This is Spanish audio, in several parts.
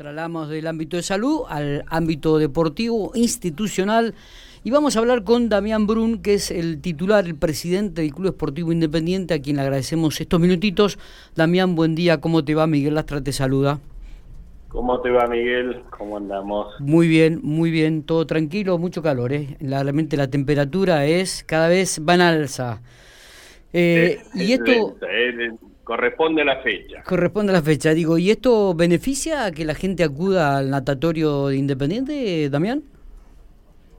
trasladamos del ámbito de salud al ámbito deportivo, institucional, y vamos a hablar con Damián Brun, que es el titular, el presidente del Club Esportivo Independiente, a quien le agradecemos estos minutitos. Damián, buen día, ¿cómo te va? Miguel Lastra te saluda. ¿Cómo te va, Miguel? ¿Cómo andamos? Muy bien, muy bien, todo tranquilo, mucho calor, ¿eh? Realmente la temperatura es cada vez va en alza. Eh, y esto... corresponde a la fecha. Corresponde a la fecha, digo, ¿y esto beneficia a que la gente acuda al natatorio de Independiente, Damián?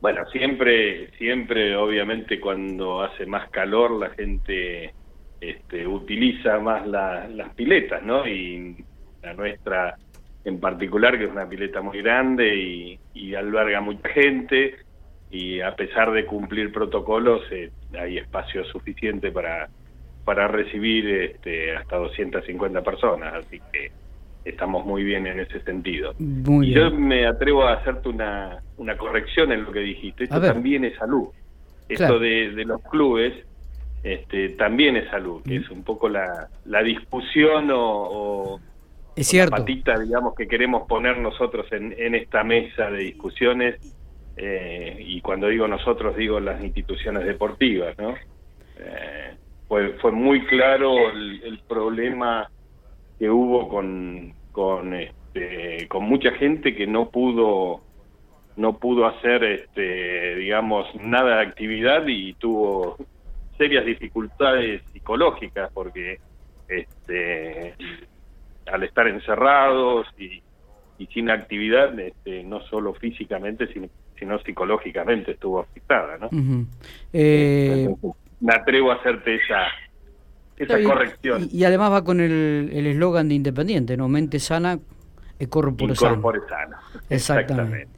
Bueno, siempre, siempre, obviamente, cuando hace más calor, la gente este, utiliza más las piletas, ¿no? Y la nuestra en particular, que es una pileta muy grande y, y alberga mucha gente, y a pesar de cumplir protocolos, eh, hay espacio suficiente para, para recibir este, hasta 250 personas, así que estamos muy bien en ese sentido. y yo me atrevo a hacerte una, una corrección en lo que dijiste. Esto también es salud. Esto de, de, los clubes este, también es salud, que es un poco la, la discusión o, la patita, digamos, que queremos poner nosotros en, en esta mesa de discusiones. Eh, y cuando digo nosotros, digo las instituciones deportivas, ¿no? Eh, fue, fue muy claro el, el problema que hubo con, con, este, con mucha gente que no pudo no pudo hacer este digamos nada de actividad y tuvo serias dificultades psicológicas porque este al estar encerrados y, y sin actividad este, no solo físicamente sino, sino psicológicamente estuvo afectada no eh, me atrevo a hacerte esa esa corrección. Y, además va con el eslogan de Independiente, ¿no? Mente sana, e corpore sano. Exactamente.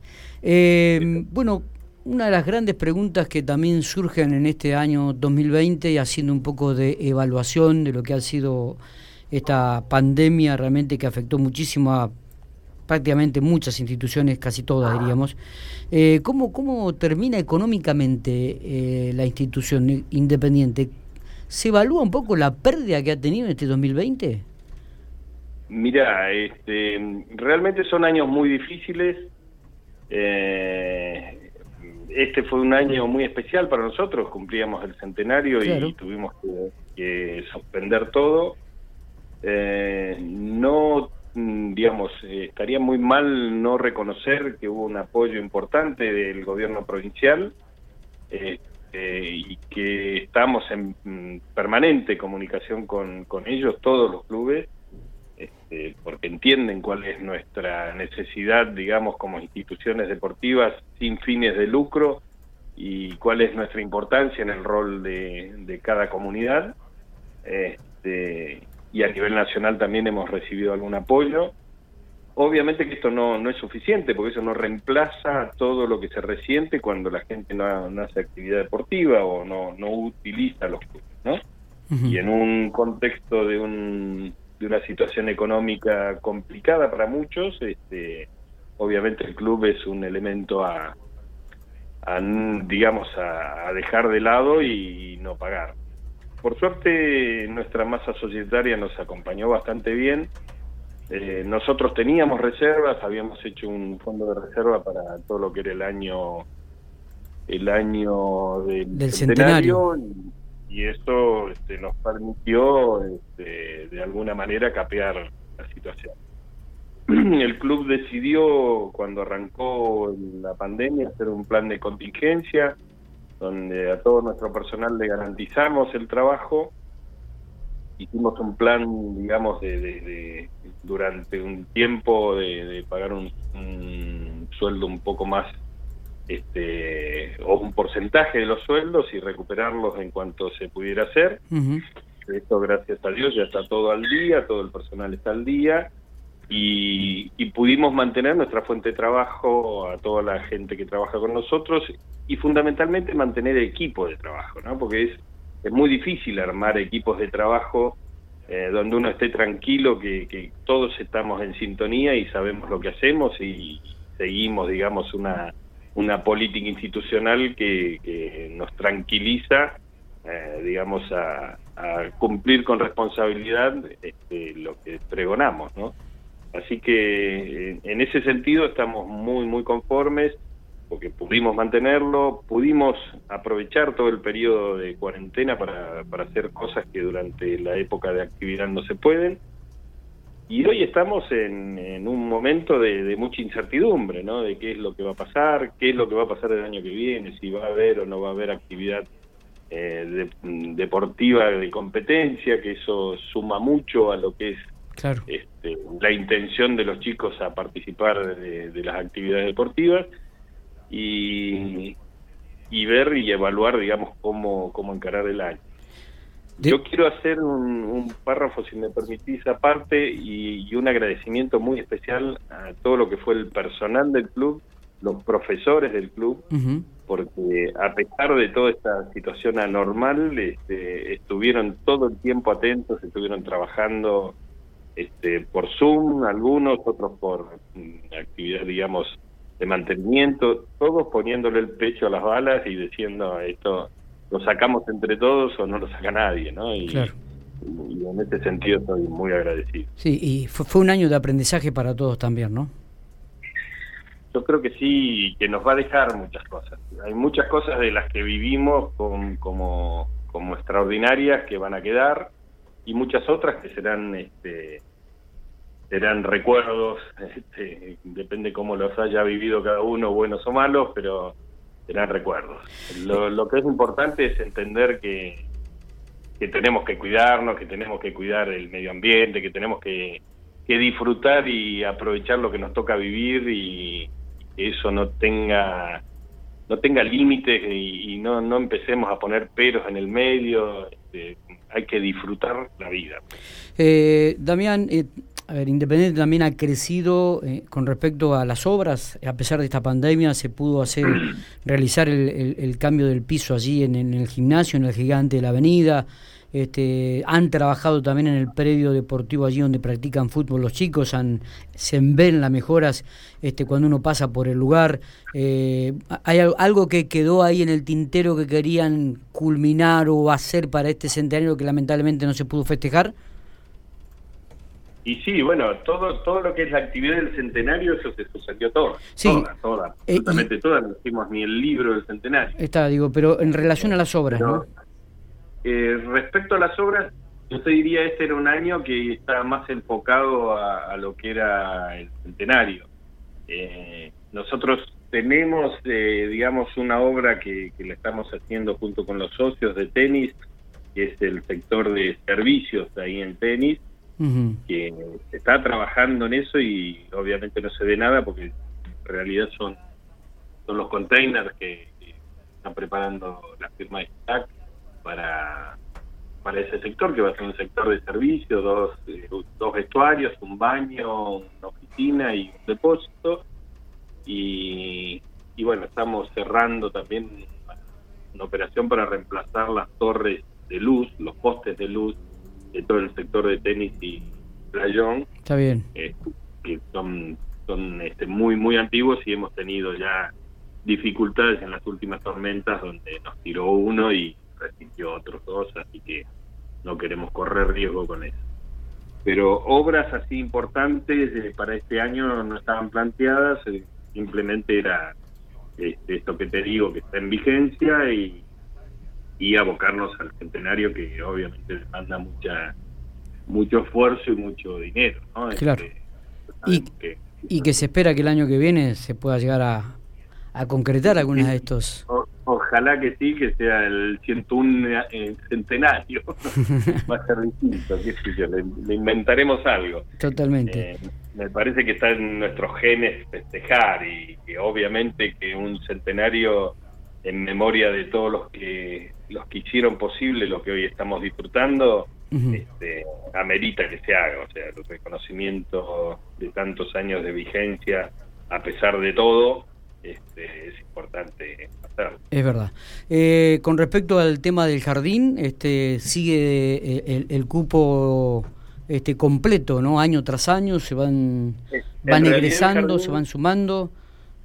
Eh, bueno, una de las grandes preguntas que también surgen en este año 2020 y haciendo un poco de evaluación de lo que ha sido esta pandemia realmente que afectó muchísimo a prácticamente muchas instituciones, casi todas diríamos. Eh, ¿cómo, ¿Cómo termina económicamente eh, la institución independiente? ¿Se evalúa un poco la pérdida que ha tenido en este 2020? Mira, este, realmente son años muy difíciles. Eh, este fue un año muy especial para nosotros, cumplíamos el centenario y tuvimos que, suspender todo. Eh, no, digamos, estaría muy mal no reconocer que hubo un apoyo importante del gobierno provincial. Eh, eh, y que estamos en mm, permanente comunicación con, con ellos, todos los clubes, este, porque entienden cuál es nuestra necesidad, digamos, como instituciones deportivas sin fines de lucro y cuál es nuestra importancia en el rol de, de cada comunidad. Este, y a nivel nacional también hemos recibido algún apoyo. Obviamente que esto no, no es suficiente, porque eso no reemplaza todo lo que se resiente cuando la gente no, hace actividad deportiva o no, no utiliza los clubes, ¿no? Y en un contexto de, un, de una situación económica complicada para muchos, este, obviamente el club es un elemento a, a digamos, a, a dejar de lado y no pagar. Por suerte, nuestra masa societaria nos acompañó bastante bien eh, nosotros teníamos reservas, habíamos hecho un fondo de reserva para todo lo que era el año el año del, centenario, Y, eso este, nos permitió este, de alguna manera capear la situación. El club decidió cuando arrancó la pandemia hacer un plan de contingencia donde a todo nuestro personal le garantizamos el trabajo hicimos un plan, digamos, de, durante un tiempo de, pagar un, sueldo un poco más, este, o un porcentaje de los sueldos y recuperarlos en cuanto se pudiera hacer. Esto, gracias a Dios, ya está todo al día, todo el personal está al día. Y, y, pudimos mantener nuestra fuente de trabajo a toda la gente que trabaja con nosotros y fundamentalmente mantener equipo de trabajo, ¿no? Porque es es muy difícil armar equipos de trabajo eh, donde uno esté tranquilo, que, todos estamos en sintonía y sabemos lo que hacemos y seguimos, digamos, una, una política institucional que, nos tranquiliza, eh, digamos, a, cumplir con responsabilidad este, lo que pregonamos, ¿no? Así que en ese sentido estamos muy, muy conformes porque pudimos mantenerlo, pudimos aprovechar todo el periodo de cuarentena para, para hacer cosas que durante la época de actividad no se pueden. Y hoy estamos en, un momento de, mucha incertidumbre, ¿no? De qué es lo que va a pasar, qué es lo que va a pasar el año que viene, si va a haber o no va a haber actividad eh, deportiva de competencia, que eso suma mucho a lo que es este, la intención de los chicos a participar de las actividades deportivas y, y ver y evaluar, digamos, cómo, cómo encarar el año. Yo quiero hacer un, párrafo, si me permitís, aparte, y, un agradecimiento muy especial a todo lo que fue el personal del club, los profesores del club, porque a pesar de toda esta situación anormal, este, estuvieron todo el tiempo atentos, estuvieron trabajando este, por Zoom, algunos, otros por mm, actividad, digamos, de mantenimiento, todos poniéndole el pecho a las balas y diciendo esto lo sacamos entre todos o no lo saca nadie, ¿no? Y, en ese sentido estoy muy agradecido. Sí, y fue, un año de aprendizaje para todos también, ¿no? Yo creo que sí, que nos va a dejar muchas cosas. Hay muchas cosas de las que vivimos como, como extraordinarias que van a quedar y muchas otras que serán este, serán recuerdos, este, depende cómo los haya vivido cada uno, buenos o malos, pero serán recuerdos. Lo, que es importante es entender que, que tenemos que cuidarnos, que tenemos que cuidar el medio ambiente, que tenemos que, que disfrutar y aprovechar lo que nos toca vivir y que eso no tenga no tenga límites y, no, no empecemos a poner peros en el medio, este, hay que disfrutar la vida. Eh, Damián, eh, a ver, Independiente también ha crecido eh, con respecto a las obras. A pesar de esta pandemia, se pudo hacer realizar el, cambio del piso allí en, el gimnasio, en el gigante de la avenida. Este, han trabajado también en el predio deportivo allí donde practican fútbol los chicos, han, se ven las mejoras este, cuando uno pasa por el lugar. Eh, ¿Hay algo que quedó ahí en el tintero que querían culminar o hacer para este centenario que lamentablemente no se pudo festejar? Y sí, bueno, todo todo lo que es la actividad del centenario, eso se sucedió todo. Sí. Toda, toda, eh, absolutamente toda. No hicimos ni el libro del centenario. Está, digo, pero en relación a las obras, ¿no? Eh, respecto a las obras, yo te diría este era un año que estaba más enfocado a, lo que era el centenario. Eh, nosotros tenemos, digamos, una obra que, que la estamos haciendo junto con los socios de tenis, que es el sector de servicios ahí en tenis, que está trabajando en eso y obviamente no se ve nada porque en realidad son, son los containers que, están preparando la firma de STAC para, para ese sector, que va a ser un sector de servicio, dos, eh, dos vestuarios, un baño, una oficina y un depósito. Y, y bueno, estamos cerrando también una operación para reemplazar las torres de luz, los postes de luz de todo el sector de tenis y playón. Está bien. Eh, que son, son este, muy, muy antiguos y hemos tenido ya dificultades en las últimas tormentas donde nos tiró uno y otros dos, así que no queremos correr riesgo con eso. Pero obras así importantes eh, para este año no estaban planteadas, eh, simplemente era este, esto que te digo que está en vigencia y y abocarnos al centenario que obviamente demanda mucha mucho esfuerzo y mucho dinero. ¿no? Claro. Este, y, que, y que se espera que el año que viene se pueda llegar a, a concretar algunas de estos. Ojalá que sí, que sea el 101 eh, centenario. Va a ser distinto, le, inventaremos algo. Totalmente. Eh, me parece que está en nuestros genes festejar y que obviamente que un centenario en memoria de todos los que los que hicieron posible lo que hoy estamos disfrutando, este, amerita que se haga, o sea, el reconocimiento de tantos años de vigencia, a pesar de todo, este, es importante hacerlo. Es verdad. Eh, con respecto al tema del jardín, este, sigue eh, el, cupo este completo, ¿no? Año tras año se van, van egresando, se van sumando.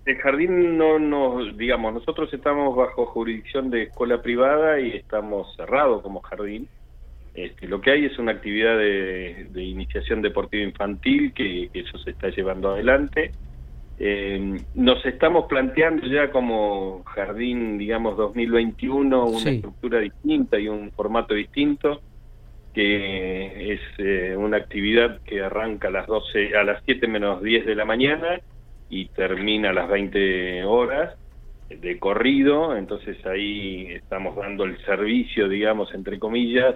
El jardín no nos, digamos, nosotros estamos bajo jurisdicción de escuela privada y estamos cerrados como jardín. Este, lo que hay es una actividad de, iniciación deportiva infantil que, eso se está llevando adelante. Eh, nos estamos planteando ya como jardín, digamos, 2021, una estructura distinta y un formato distinto, que es eh, una actividad que arranca a las 12, a las 7 menos 10 de la mañana y termina a las 20 horas de corrido, entonces ahí estamos dando el servicio, digamos, entre comillas,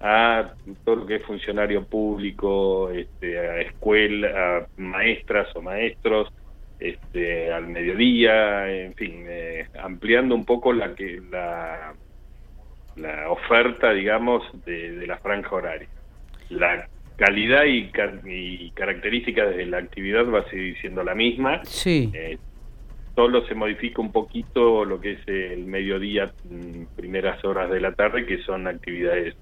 a todo lo que es funcionario público, este, a escuela, a maestras o maestros, este, al mediodía, en fin, eh, ampliando un poco la que la, la oferta, digamos, de, la franja horaria. La calidad y, y características de la actividad va a seguir siendo la misma. Sí. Eh, solo se modifica un poquito lo que es el mediodía, mm, primeras horas de la tarde, que son actividades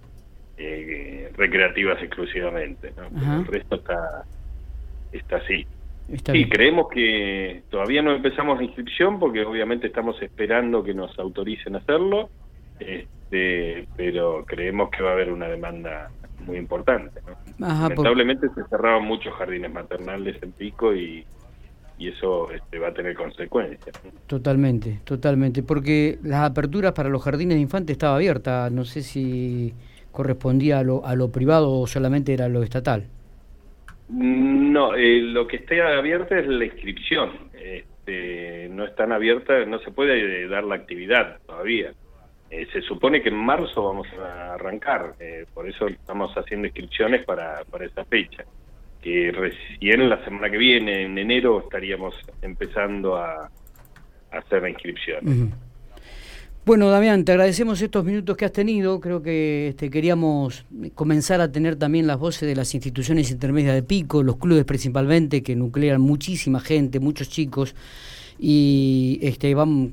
eh, recreativas exclusivamente. El resto está, está así. Sí, creemos que todavía no empezamos la inscripción porque obviamente estamos esperando que nos autoricen a hacerlo, este, pero creemos que va a haber una demanda muy importante. Lamentablemente se cerraron muchos jardines maternales en Pico y, y eso este, va a tener consecuencias. Totalmente, totalmente, porque las aperturas para los jardines de infantes estaba abierta, no sé si correspondía a lo, a lo privado o solamente era lo estatal. No, eh, lo que está abierto es la inscripción. Este, no están abiertas, no se puede dar la actividad todavía. Eh, se supone que en marzo vamos a arrancar, eh, por eso estamos haciendo inscripciones para, para esa fecha. Que recién la semana que viene, en enero, estaríamos empezando a, hacer la inscripción. Bueno, Damián, te agradecemos estos minutos que has tenido. Creo que este, queríamos comenzar a tener también las voces de las instituciones intermedias de Pico, los clubes principalmente, que nuclean muchísima gente, muchos chicos y este, em,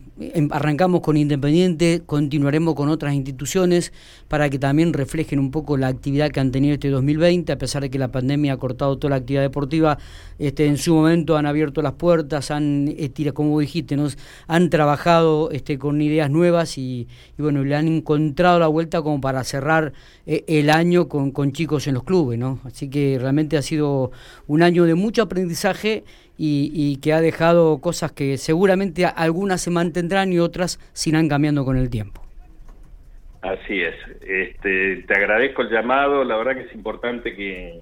arrancamos con Independiente, continuaremos con otras instituciones para que también reflejen un poco la actividad que han tenido este 2020, a pesar de que la pandemia ha cortado toda la actividad deportiva, este, en su momento han abierto las puertas, han, este, como dijiste, nos han trabajado este, con ideas nuevas y, bueno, le han encontrado la vuelta como para cerrar eh, el año con, con chicos en los clubes, ¿no? Así que realmente ha sido un año de mucho aprendizaje y, que ha dejado cosas que seguramente algunas se mantendrán y otras se irán cambiando con el tiempo. Así es. Este, te agradezco el llamado. La verdad que es importante que,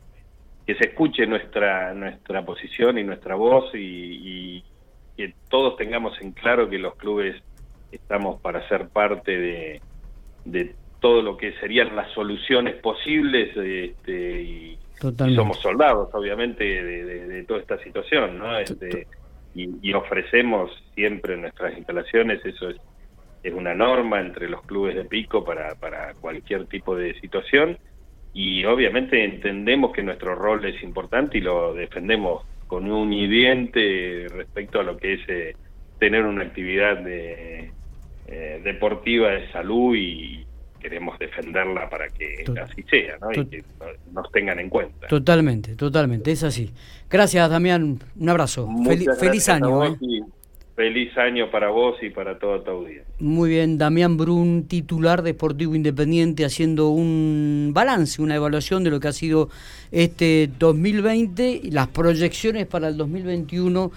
que se escuche nuestra nuestra posición y nuestra voz y, que todos tengamos en claro que los clubes estamos para ser parte de, de todo lo que serían las soluciones posibles este, y, somos soldados, obviamente, de, toda esta situación, ¿no? Este, y, ofrecemos siempre nuestras instalaciones, eso es, es una norma entre los clubes de pico para, para cualquier tipo de situación, y obviamente entendemos que nuestro rol es importante y lo defendemos con un y respecto a lo que es eh, tener una actividad de, eh, deportiva de salud y, queremos defenderla para que así sea, ¿no? y que nos tengan en cuenta. Totalmente, totalmente, es así. Gracias, Damián, un abrazo. feliz año. ¿eh? Feliz año para vos y para toda tu audiencia. Muy bien, Damián Brun, titular de Sportivo Independiente, haciendo un balance, una evaluación de lo que ha sido este 2020 y las proyecciones para el 2021